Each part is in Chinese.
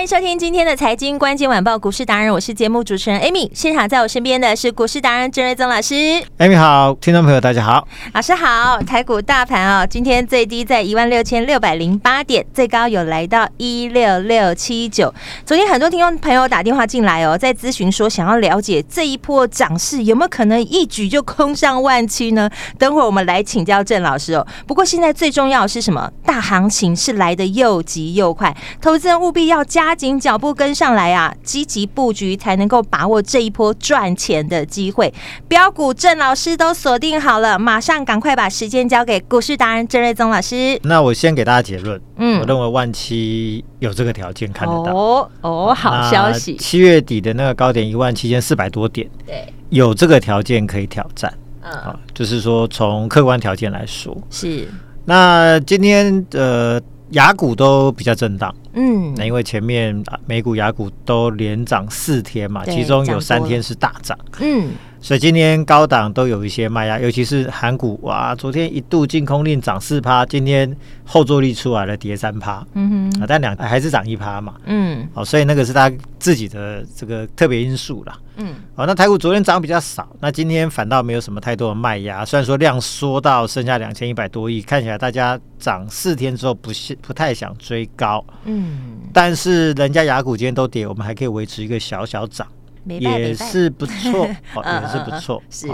欢迎收听今天的财经关键晚报股市达人，我是节目主持人 Amy。现场在我身边的是股市达人郑瑞宗老师。Amy 好，听众朋友大家好，老师好。台股大盘啊，今天最低在一万六千六百零八点，最高有来到一六六七九。昨天很多听众朋友打电话进来哦，在咨询说想要了解这一波涨势有没有可能一举就空上万七呢？等会儿我们来请教郑老师哦。不过现在最重要的是什么？大行情是来得又急又快，投资人务必要加。加紧脚步跟上来啊！积极布局才能够把握这一波赚钱的机会。标股郑老师都锁定好了，马上赶快把时间交给股市达人郑瑞宗老师。那我先给大家结论，嗯，我认为万七有这个条件看得到。哦哦，好消息！七月底的那个高点一万七千四百多点，对，有这个条件可以挑战。嗯，啊，就是说从客观条件来说是。那今天呃。亚股都比较震荡，嗯，那因为前面美股、雅股都连涨四天嘛，其中有三天是大涨，嗯。所以今天高档都有一些卖压，尤其是韩股哇，昨天一度净空令涨四趴，今天后坐力出来了，跌三趴，嗯哼，啊，但两还是涨一趴嘛，嗯，哦，所以那个是他自己的这个特别因素啦，嗯，哦，那台股昨天涨比较少，那今天反倒没有什么太多的卖压，虽然说量缩到剩下两千一百多亿，看起来大家涨四天之后不是不太想追高，嗯，但是人家雅股今天都跌，我们还可以维持一个小小涨。也是不错，哦，也是不错，是。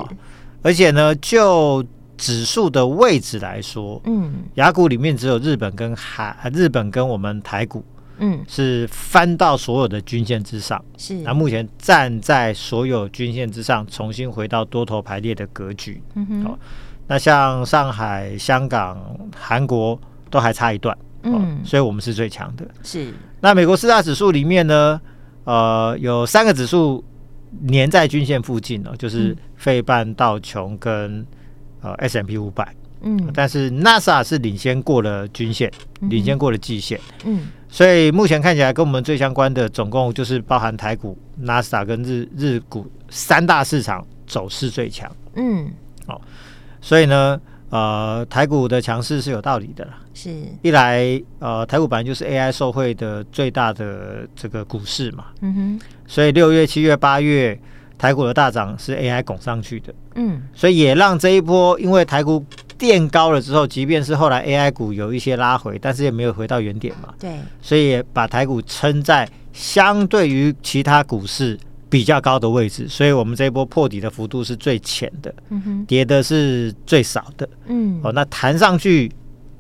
而且呢，就指数的位置来说，嗯，雅股里面只有日本跟韩，日本跟我们台股，嗯，是翻到所有的均线之上，是。那目前站在所有均线之上，重新回到多头排列的格局，嗯哼。哦，那像上海、香港、韩国都还差一段，嗯，所以我们是最强的，是。那美国四大指数里面呢？呃，有三个指数粘在均线附近哦，就是费半、道琼跟呃 S M P 五百，嗯，但是 NASA 是领先过了均线，嗯、领先过了季线，嗯，所以目前看起来跟我们最相关的，总共就是包含台股、NASA 跟日日股三大市场走势最强，嗯，好、哦，所以呢。呃，台股的强势是有道理的啦。是，一来，呃，台股本来就是 AI 受惠的最大的这个股市嘛。嗯哼。所以六月、七月、八月台股的大涨是 AI 拱上去的。嗯。所以也让这一波，因为台股垫高了之后，即便是后来 AI 股有一些拉回，但是也没有回到原点嘛。对。所以也把台股撑在相对于其他股市。比较高的位置，所以我们这一波破底的幅度是最浅的，嗯哼，跌的是最少的，嗯，哦，那弹上去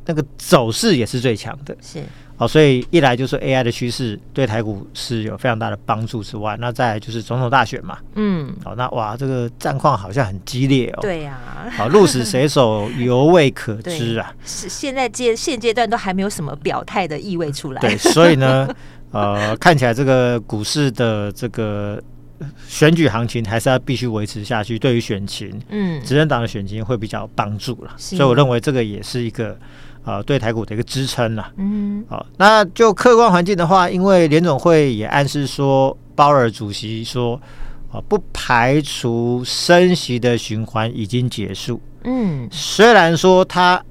那个走势也是最强的，是，哦，所以一来就是 AI 的趋势对台股是有非常大的帮助之外，那再来就是总统大选嘛，嗯，哦，那哇，这个战况好像很激烈哦，对呀，好，鹿死谁手犹未可知啊，是现在阶现阶段都还没有什么表态的意味出来，对，所以呢，呃，看起来这个股市的这个。选举行情还是要必须维持下去，对于选情，嗯，执政党的选情会比较有帮助了，所以我认为这个也是一个呃对台股的一个支撑了，嗯，好，那就客观环境的话，因为联总会也暗示说，鲍尔主席说，啊，不排除升息的循环已经结束，嗯，虽然说他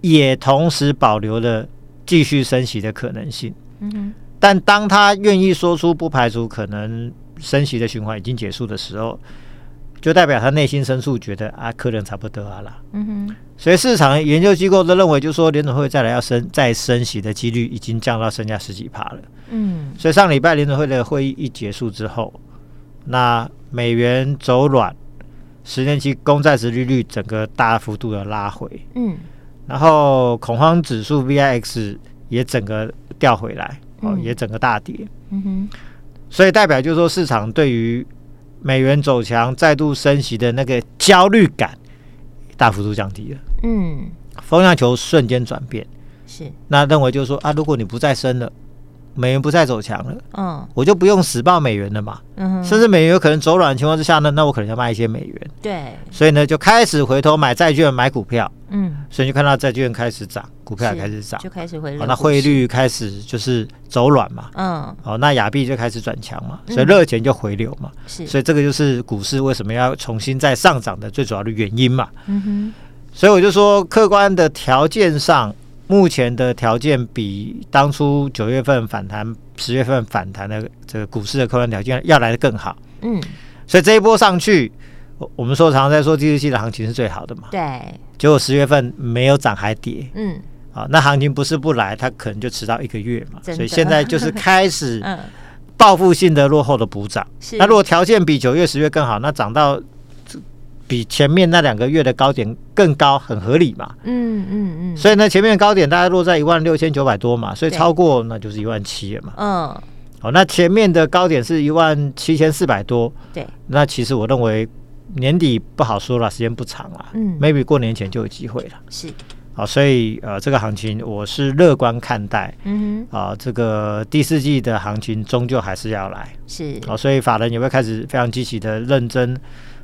也同时保留了继续升息的可能性，嗯，但当他愿意说出不排除可能。升息的循环已经结束的时候，就代表他内心深处觉得啊，可能差不多啊啦。嗯哼，所以市场研究机构都认为，就是说联准会再来要升再升息的几率已经降到剩下十几趴了。嗯，所以上礼拜联准会的会议一结束之后，那美元走软，十年期公债殖利率整个大幅度的拉回。嗯，然后恐慌指数 VIX 也整个掉回来，哦，也整个大跌。嗯哼。所以代表就是说市场对于美元走强、再度升息的那个焦虑感大幅度降低了。嗯，风向球瞬间转变。是，那认为就是说啊，如果你不再升了。美元不再走强了，嗯，我就不用死抱美元了嘛，嗯哼，甚至美元有可能走软的情况之下呢，那我可能要卖一些美元，对，所以呢就开始回头买债券、买股票，嗯，所以就看到债券开始涨，股票也开始涨，就开始回哦，那汇率开始就是走软嘛，嗯，哦，那亚币就开始转强嘛，所以热钱就回流嘛，是，所以这个就是股市为什么要重新再上涨的最主要的原因嘛，嗯哼，所以我就说客观的条件上。目前的条件比当初九月份反弹、十月份反弹的这个股市的客观条件要来的更好。嗯，所以这一波上去，我们说常常在说第四季的行情是最好的嘛。对。结果十月份没有涨还跌。嗯。啊，那行情不是不来，它可能就迟到一个月嘛。所以现在就是开始 报复性的落后的补涨。是。那如果条件比九月、十月更好，那涨到。比前面那两个月的高点更高，很合理嘛。嗯嗯嗯。所以呢，前面的高点大概落在一万六千九百多嘛，所以超过那就是一万七了嘛。嗯。好，那前面的高点是一万七千四百多。对。那其实我认为年底不好说了，时间不长了。嗯。maybe 过年前就有机会了。是。好，所以呃，这个行情我是乐观看待。嗯哼。啊，这个第四季的行情终究还是要来。是。啊，所以法人也会开始非常积极的认真。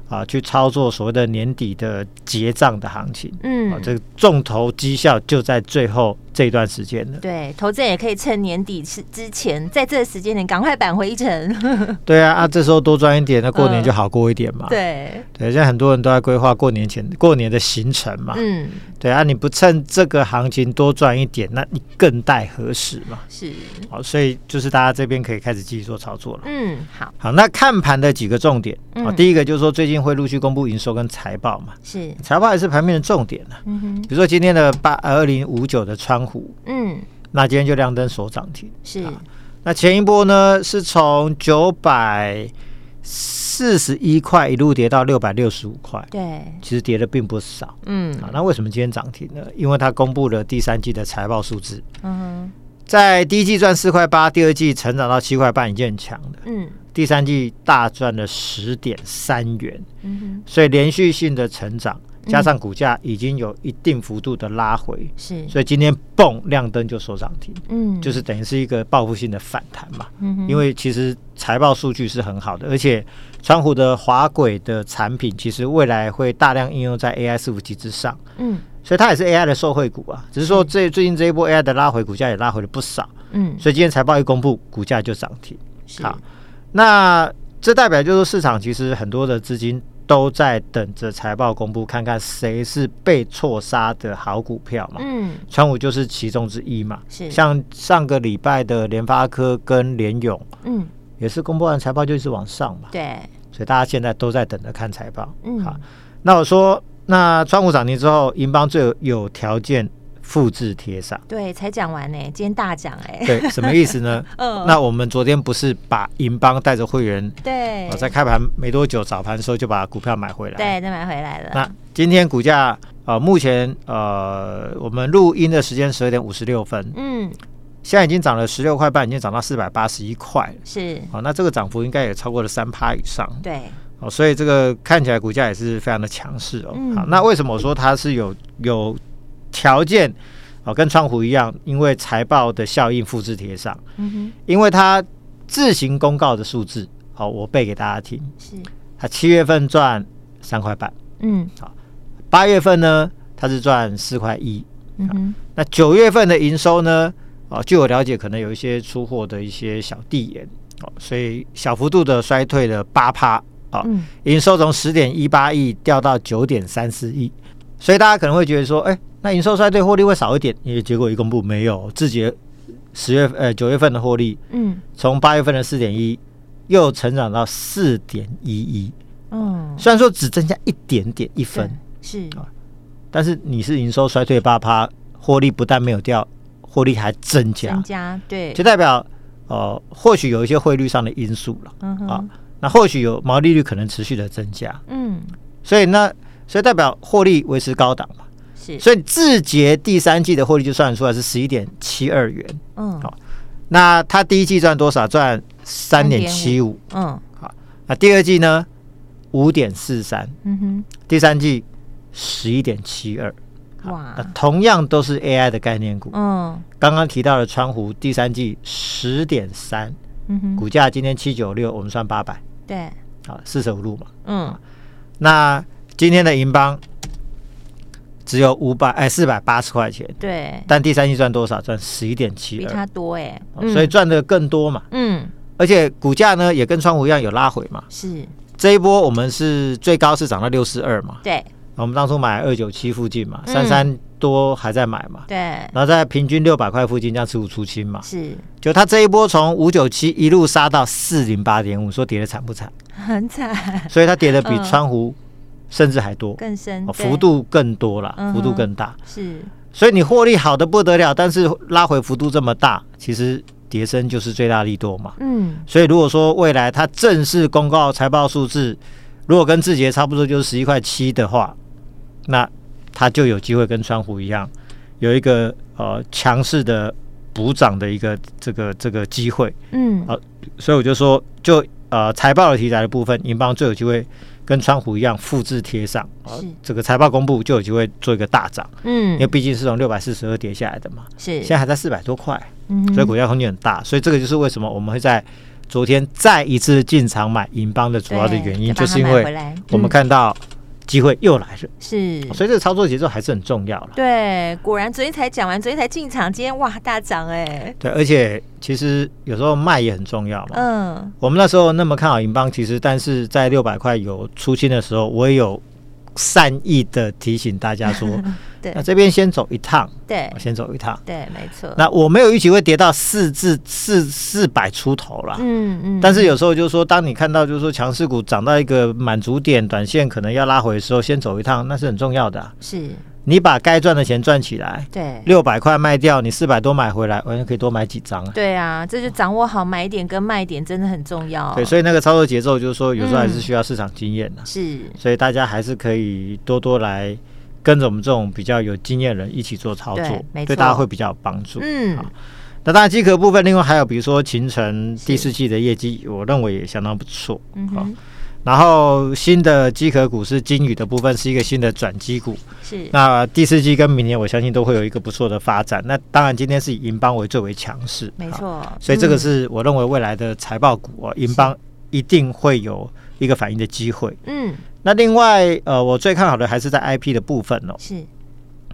啊，去操作所谓的年底的结账的行情，嗯，啊，这个重头绩效就在最后这一段时间了。对，投资人也可以趁年底之之前，在这个时间点赶快扳回一城。对啊，啊，这时候多赚一点，那过年就好过一点嘛。嗯、对，对，现在很多人都在规划过年前过年的行程嘛。嗯，对啊，你不趁这个行情多赚一点，那你更待何时嘛？是，好，所以就是大家这边可以开始继续做操作了。嗯，好，好，那看盘的几个重点啊，嗯、第一个就是说最近。会陆续公布营收跟财报嘛？是财报也是盘面的重点呢、啊。嗯哼，比如说今天的八二零五九的川湖，嗯，那今天就亮灯锁涨停。是，啊那前一波呢是从九百四十一块一路跌到六百六十五块。对，其实跌的并不少。嗯，啊，那为什么今天涨停呢？因为它公布了第三季的财报数字。嗯，在第一季赚四块八，第二季成长到七块半，已经很强的。嗯。第三季大赚了十点三元，嗯哼，所以连续性的成长，加上股价已经有一定幅度的拉回，是，所以今天蹦亮灯就收涨停，嗯，就是等于是一个报复性的反弹嘛，嗯，因为其实财报数据是很好的，而且川湖的滑轨的产品其实未来会大量应用在 AI 伺服器之上，嗯，所以它也是 AI 的受惠股啊，只是说这最近这一波 AI 的拉回，股价也拉回了不少，嗯，所以今天财报一公布，股价就涨停，好。那这代表就是市场其实很多的资金都在等着财报公布，看看谁是被错杀的好股票嘛。嗯，川股就是其中之一嘛。是，像上个礼拜的联发科跟联勇，嗯，也是公布完财报就一直往上嘛。对，所以大家现在都在等着看财报。嗯，好，那我说，那川股涨停之后，银邦最有条件。复制贴上，对，才讲完呢，今天大奖哎，对，什么意思呢？嗯，那我们昨天不是把银邦带着会员，对，在开盘没多久早盘的时候就把股票买回来，对，再买回来了。那今天股价呃，目前呃，我们录音的时间十二点五十六分，嗯，现在已经涨了十六块半，已经涨到四百八十一块，是，好，那这个涨幅应该也超过了三趴以上，对，哦，所以这个看起来股价也是非常的强势哦。好，那为什么我说它是有有？条件哦，跟川湖一样，因为财报的效应复制贴上。嗯哼，因为它自行公告的数字，好，我背给大家听。是，它七月份赚三块半。嗯，好，八月份呢，它是赚四块一。嗯哼，那九月份的营收呢？哦，据我了解，可能有一些出货的一些小递延。哦，所以小幅度的衰退了八趴。啊，营收从十点一八亿掉到九点三四亿。所以大家可能会觉得说，哎，那营收衰退，获利会少一点。因为结果一公布，没有，自己十月呃九月份的获利，嗯，从八月份的四点一又成长到四点一一，嗯，虽然说只增加一点点一分，是。啊，但是你是营收衰退八趴，获利不但没有掉，获利还增加，增加，对，就代表呃或许有一些汇率上的因素了，嗯啊，那或许有毛利率可能持续的增加，嗯，所以那。所以代表获利维持高档嘛，是，所以字节第三季的获利就算出来是十一点七二元，嗯，好，那他第一季赚多少？赚三点七五，嗯，好，那第二季呢？五点四三，嗯哼，第三季十一点七二，哇，那同样都是 AI 的概念股，嗯，刚刚提到的川湖第三季十点三，嗯哼，股价今天七九六，我们算八百，对，好，四舍五入嘛，嗯，那今天的银邦。只有五百哎，四百八十块钱。对，但第三季赚多少？赚十一点七，比它多哎，所以赚的更多嘛。嗯，而且股价呢也跟川湖一样有拉回嘛。是，这一波我们是最高是涨到六四二嘛。对，我们当初买二九七附近嘛，三三多还在买嘛。对，然后在平均六百块附近这样持股出清嘛。是，就他这一波从五九七一路杀到四零八点五，说跌的惨不惨？很惨。所以它跌的比川湖。甚至还多，更深，幅度更多了，幅度更大。是，所以你获利好的不得了，但是拉回幅度这么大，其实跌升就是最大利多嘛。嗯，所以如果说未来它正式公告财报数字，如果跟字节差不多就是十一块七的话，那它就有机会跟川湖一样，有一个呃强势的补涨的一个这个这个机会。嗯，好，所以我就说，就呃财报的题材的部分，银邦最有机会。跟川湖一样复制贴上，是。这个财报公布就有机会做一个大涨，嗯，因为毕竟是从六百四十二跌下来的嘛，是。现在还在四百多块，嗯，所以股价空间很大，所以这个就是为什么我们会在昨天再一次进场买银邦的主要的原因，就是因为我们看到。机会又来了，是，所以这个操作节奏还是很重要了。对，果然昨天才讲完，昨天才进场，今天哇大涨哎。对，而且其实有时候卖也很重要嘛。嗯，我们那时候那么看好银邦，其实但是在六百块有出清的时候，我也有。善意的提醒大家说，对，那这边先走一趟，对，先走一趟，对，没错。那我没有预期会跌到四至四四百出头了，嗯嗯。但是有时候就是说，当你看到就是说强势股涨到一个满足点，短线可能要拉回的时候，先走一趟，那是很重要的，是。你把该赚的钱赚起来，对，六百块卖掉，你四百多买回来，完全可以多买几张啊。对啊，这就掌握好买点跟卖点，真的很重要。对，所以那个操作节奏就是说，有时候还是需要市场经验的。是，所以大家还是可以多多来跟着我们这种比较有经验的人一起做操作，对，对大家会比较有帮助。嗯，那当然机壳部分，另外还有比如说秦城第四季的业绩，我认为也相当不错。嗯哼。然后新的机壳股是金宇的部分，是一个新的转机股。是，那第四季跟明年，我相信都会有一个不错的发展。那当然，今天是以银邦为最为强势，没错。所以这个是我认为未来的财报股啊，银邦一定会有一个反应的机会。嗯，那另外呃，我最看好的还是在 IP 的部分哦。是，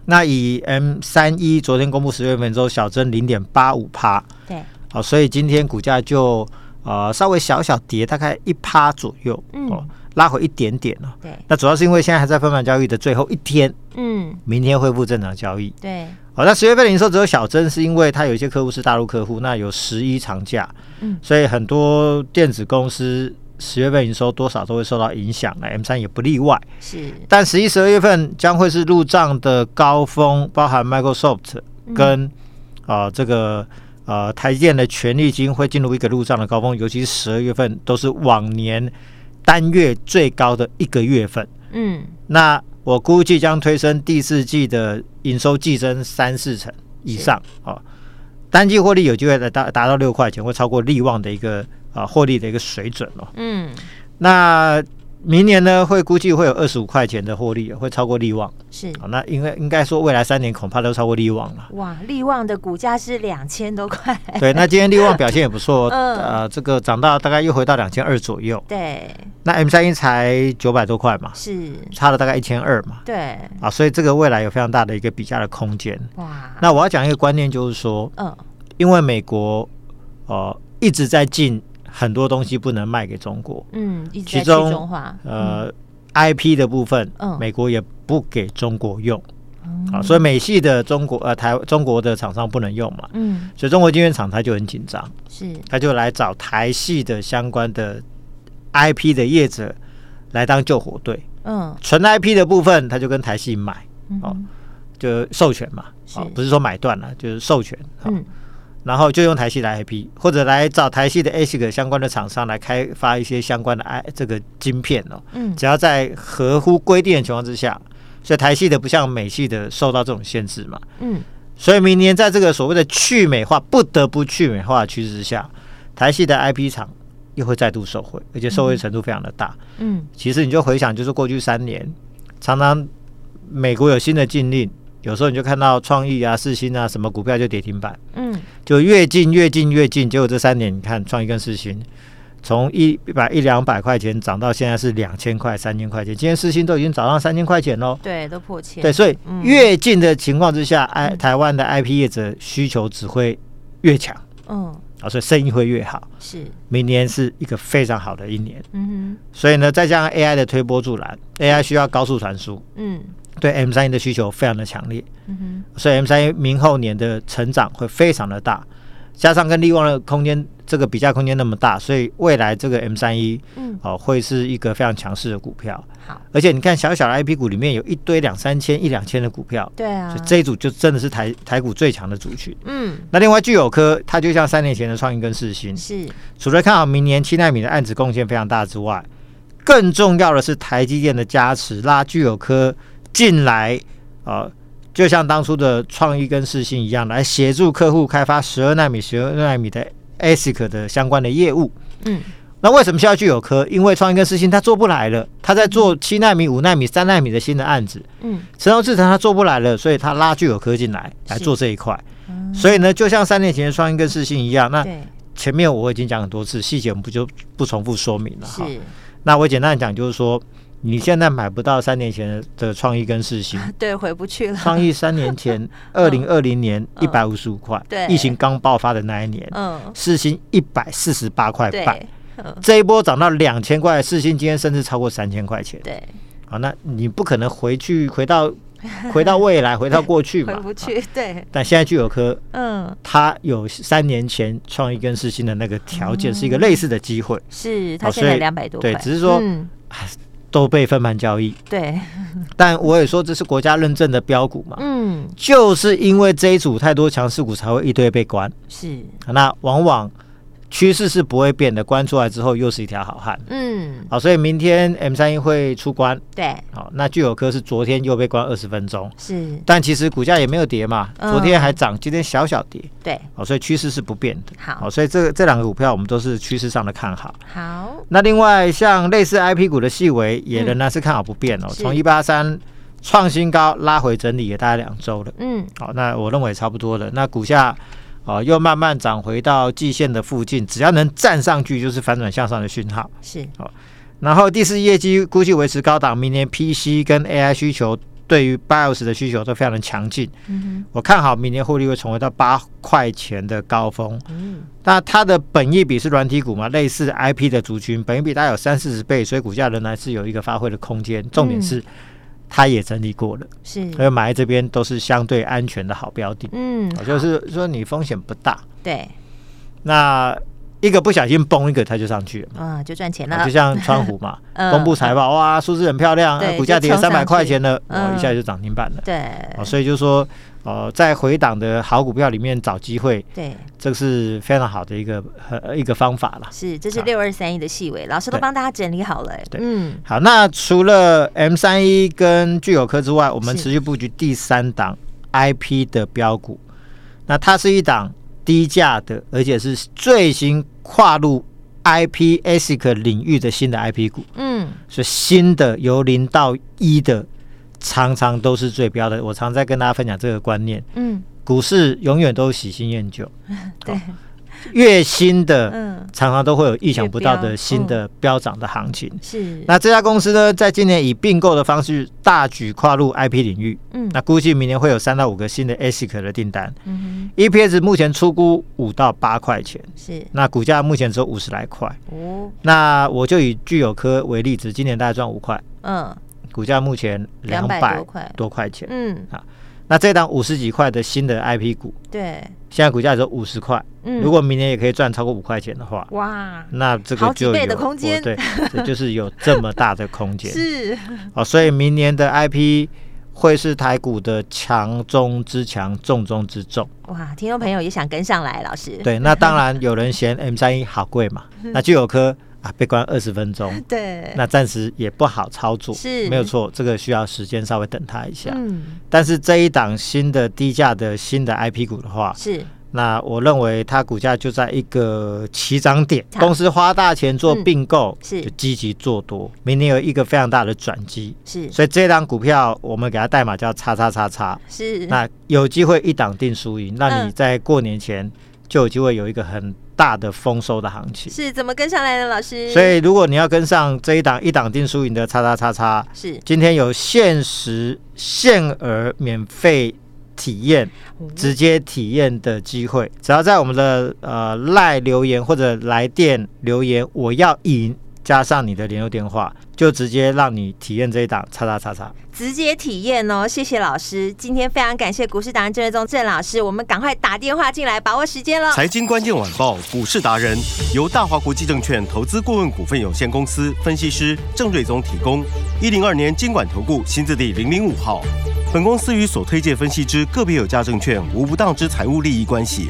那以 M 三一昨天公布十月份之后小增零点八五趴，对，好，所以今天股价就。呃，稍微小小跌，大概一趴左右，嗯、哦，拉回一点点了。对，那主要是因为现在还在分盘交易的最后一天，嗯，明天恢复正常交易。对，好、哦，那十月份零售只有小增，是因为它有一些客户是大陆客户，那有十一长假，嗯，所以很多电子公司十月份营收多少都会受到影响，那 M 三也不例外。是，但十一、十二月份将会是入账的高峰，包含 Microsoft 跟啊、嗯呃、这个。呃，台积电的权利金会进入一个入账的高峰，尤其是十二月份都是往年单月最高的一个月份。嗯，那我估计将推升第四季的营收季增三四成以上啊，哦，单季获利有机会来达达到六块钱，会超过利旺的一个啊获利的一个水准哦。嗯，那。明年呢，会估计会有二十五块钱的获利，会超过利旺。是，好，那应该应该说未来三年恐怕都超过利旺了。哇，利旺的股价是两千多块。对，那今天利旺表现也不错，嗯、呃，这个涨到大概又回到两千二左右。对，那 M 三一才九百多块嘛，是差了大概一千二嘛。对，啊，所以这个未来有非常大的一个比价的空间。哇，那我要讲一个观念，就是说，嗯，因为美国呃一直在进。很多东西不能卖给中国，嗯，其中呃，IP 的部分，嗯，美国也不给中国用，啊，所以美系的中国呃台中国的厂商不能用嘛，嗯，所以中国晶圆厂它就很紧张，是，他就来找台系的相关的 IP 的业者来当救火队，嗯，纯 IP 的部分他就跟台系买，哦，就授权嘛，啊，不是说买断了，就是授权，嗯。然后就用台系的 IP，或者来找台系的 ASIC 相关的厂商来开发一些相关的 I 这个晶片哦。嗯，只要在合乎规定的情况之下，所以台系的不像美系的受到这种限制嘛。嗯，所以明年在这个所谓的去美化不得不去美化的趋势之下，台系的 IP 厂又会再度受惠，而且受惠程度非常的大。嗯，其实你就回想，就是过去三年，常常美国有新的禁令，有时候你就看到创意啊、四新啊什么股票就跌停板。嗯，就越近越近越近，结果这三年你看创意跟四新。从一百一两百块钱涨到现在是两千块、三千块钱，今天四新都已经涨到三千块钱喽。对，都破千。对，所以越近的情况之下，I、嗯、台湾的 IP 业者需求只会越强。嗯，啊，所以生意会越好。是，明年是一个非常好的一年。嗯哼。所以呢，再加上 AI 的推波助澜，AI 需要高速传输。嗯。对 M 三一的需求非常的强烈。嗯哼。所以 M 三一明后年的成长会非常的大。加上跟利旺的空间，这个比价空间那么大，所以未来这个 M 三一，嗯，哦，会是一个非常强势的股票。好，而且你看小小的 IP 股里面有一堆两三千、一两千的股票，对啊，所以这一组就真的是台台股最强的族群。嗯，那另外聚友科，它就像三年前的创意跟世芯，是除了看好明年七奈米的案子贡献非常大之外，更重要的是台积电的加持拉聚友科进来，呃。就像当初的创意跟世芯一样，来协助客户开发十二纳米、十二纳米的 ASIC 的相关的业务。嗯，那为什么需要具有科？因为创意跟世芯他做不来了，他在做七纳米、五纳米、三纳米的新的案子。嗯，成熟制程他做不来了，所以他拉具有科进来来做这一块。所以呢，就像三年前的创意跟世芯一样，那前面我已经讲很多次，细节我们不就不重复说明了哈。那我简单讲就是说。你现在买不到三年前的创意跟世芯，对，回不去了。创意三年前，二零二零年一百五十五块，对，疫情刚爆发的那一年，嗯，世芯一百四十八块半，这一波涨到两千块，世芯今天甚至超过三千块钱，对，好，那你不可能回去，回到 回到未来，回到过去嘛，回不去，对。但现在聚友科，嗯，它有三年前创意跟世芯的那个条件，是一个类似的机会，是，它现在两百多块，对，只是说，都被分盘交易，对，但我也说这是国家认证的标股嘛，嗯，就是因为这一组太多强势股才会一堆被关，是，那往往。趋势是不会变的，关出来之后又是一条好汉。嗯，好，所以明天 M 三一会出关。对，好，那聚友科是昨天又被关二十分钟。是，但其实股价也没有跌嘛，昨天还涨，今天小小跌。对，好，所以趋势是不变的。好，所以这这两个股票我们都是趋势上的看好。好，那另外像类似 IP 股的细微也仍然是看好不变哦，从一八三创新高拉回整理也大概两周了。嗯，好，那我认为差不多了。那股价。啊，又慢慢涨回到季线的附近，只要能站上去，就是反转向上的讯号。是，好，然后第四业绩估计维持高档，明年 PC 跟 AI 需求对于 BIOS 的需求都非常的强劲。嗯哼，我看好明年获利会重回到八块钱的高峰。嗯，那它的本益比是软体股嘛，类似 IP 的族群，本益比大概有三四十倍，所以股价仍然是有一个发挥的空间。重点是。嗯他也整理过了，是，所以买在这边都是相对安全的好标的，嗯，就是说你风险不大，对，那一个不小心崩一个，它就上去了，啊，就赚钱了，就像川湖嘛，公布财报，哇，数字很漂亮，股价跌三百块钱了，哦，一下就涨停板了，对，所以就说。哦，在回档的好股票里面找机会，对，这是非常好的一个呃一个方法了。是，这是六二三一的细微，老师都帮大家整理好了。对，嗯，好，那除了 M 三一跟聚友科之外，我们持续布局第三档 IP 的标股。那它是一档低价的，而且是最新跨入 IP ASIC 领域的新的 IP 股。嗯，是新的由零到一的。常常都是最标的，我常在跟大家分享这个观念。嗯，股市永远都喜新厌旧，对，越新的，嗯，常常都会有意想不到的新的飙涨的行情。是，那这家公司呢，在今年以并购的方式大举跨入 IP 领域。嗯，那估计明年会有三到五个新的 ASIC 的订单。嗯，EPS 目前出估五到八块钱。是，那股价目前只有五十来块。哦，那我就以聚友科为例子，今年大概赚五块。嗯。股价目前两百多块。钱，嗯，啊，那这档五十几块的新的 IP 股，对，现在股价只有五十块，嗯，如果明年也可以赚超过五块钱的话，哇，那这个就有好几倍的空间，对，这就是有这么大的空间，是，哦，所以明年的 IP 会是台股的强中之强，重中之重，哇，听众朋友也想跟上来，老师，对，那当然有人嫌 M 三一好贵嘛，那聚友科。啊，被关二十分钟，对，那暂时也不好操作，是。没有错，这个需要时间稍微等它一下。嗯，但是这一档新的低价的新的 IP 股的话，是。那我认为它股价就在一个起涨点，公司花大钱做并购，是。就积极做多，明年有一个非常大的转机，是，所以这档股票我们给它代码叫叉叉叉叉，是，那有机会一档定输赢，那你在过年前就有机会有一个很大的丰收的行情，是怎么跟上来的，老师？所以如果你要跟上这一档一档定输赢的叉叉叉叉，是今天有限时限额免费。体验直接体验的机会，只要在我们的呃赖留言或者来电留言，我要赢加上你的联络电话，就直接让你体验这一档叉叉叉叉，直接体验哦！谢谢老师，今天非常感谢股市达人郑瑞宗郑老师，我们赶快打电话进来，把握时间了。财经关键晚报股市达人由大华国际证券投资顾问股份有限公司分析师郑瑞宗提供，一零二年经管投顾新字第零零五号。本公司与所推介分析之个别有价证券无不当之财务利益关系。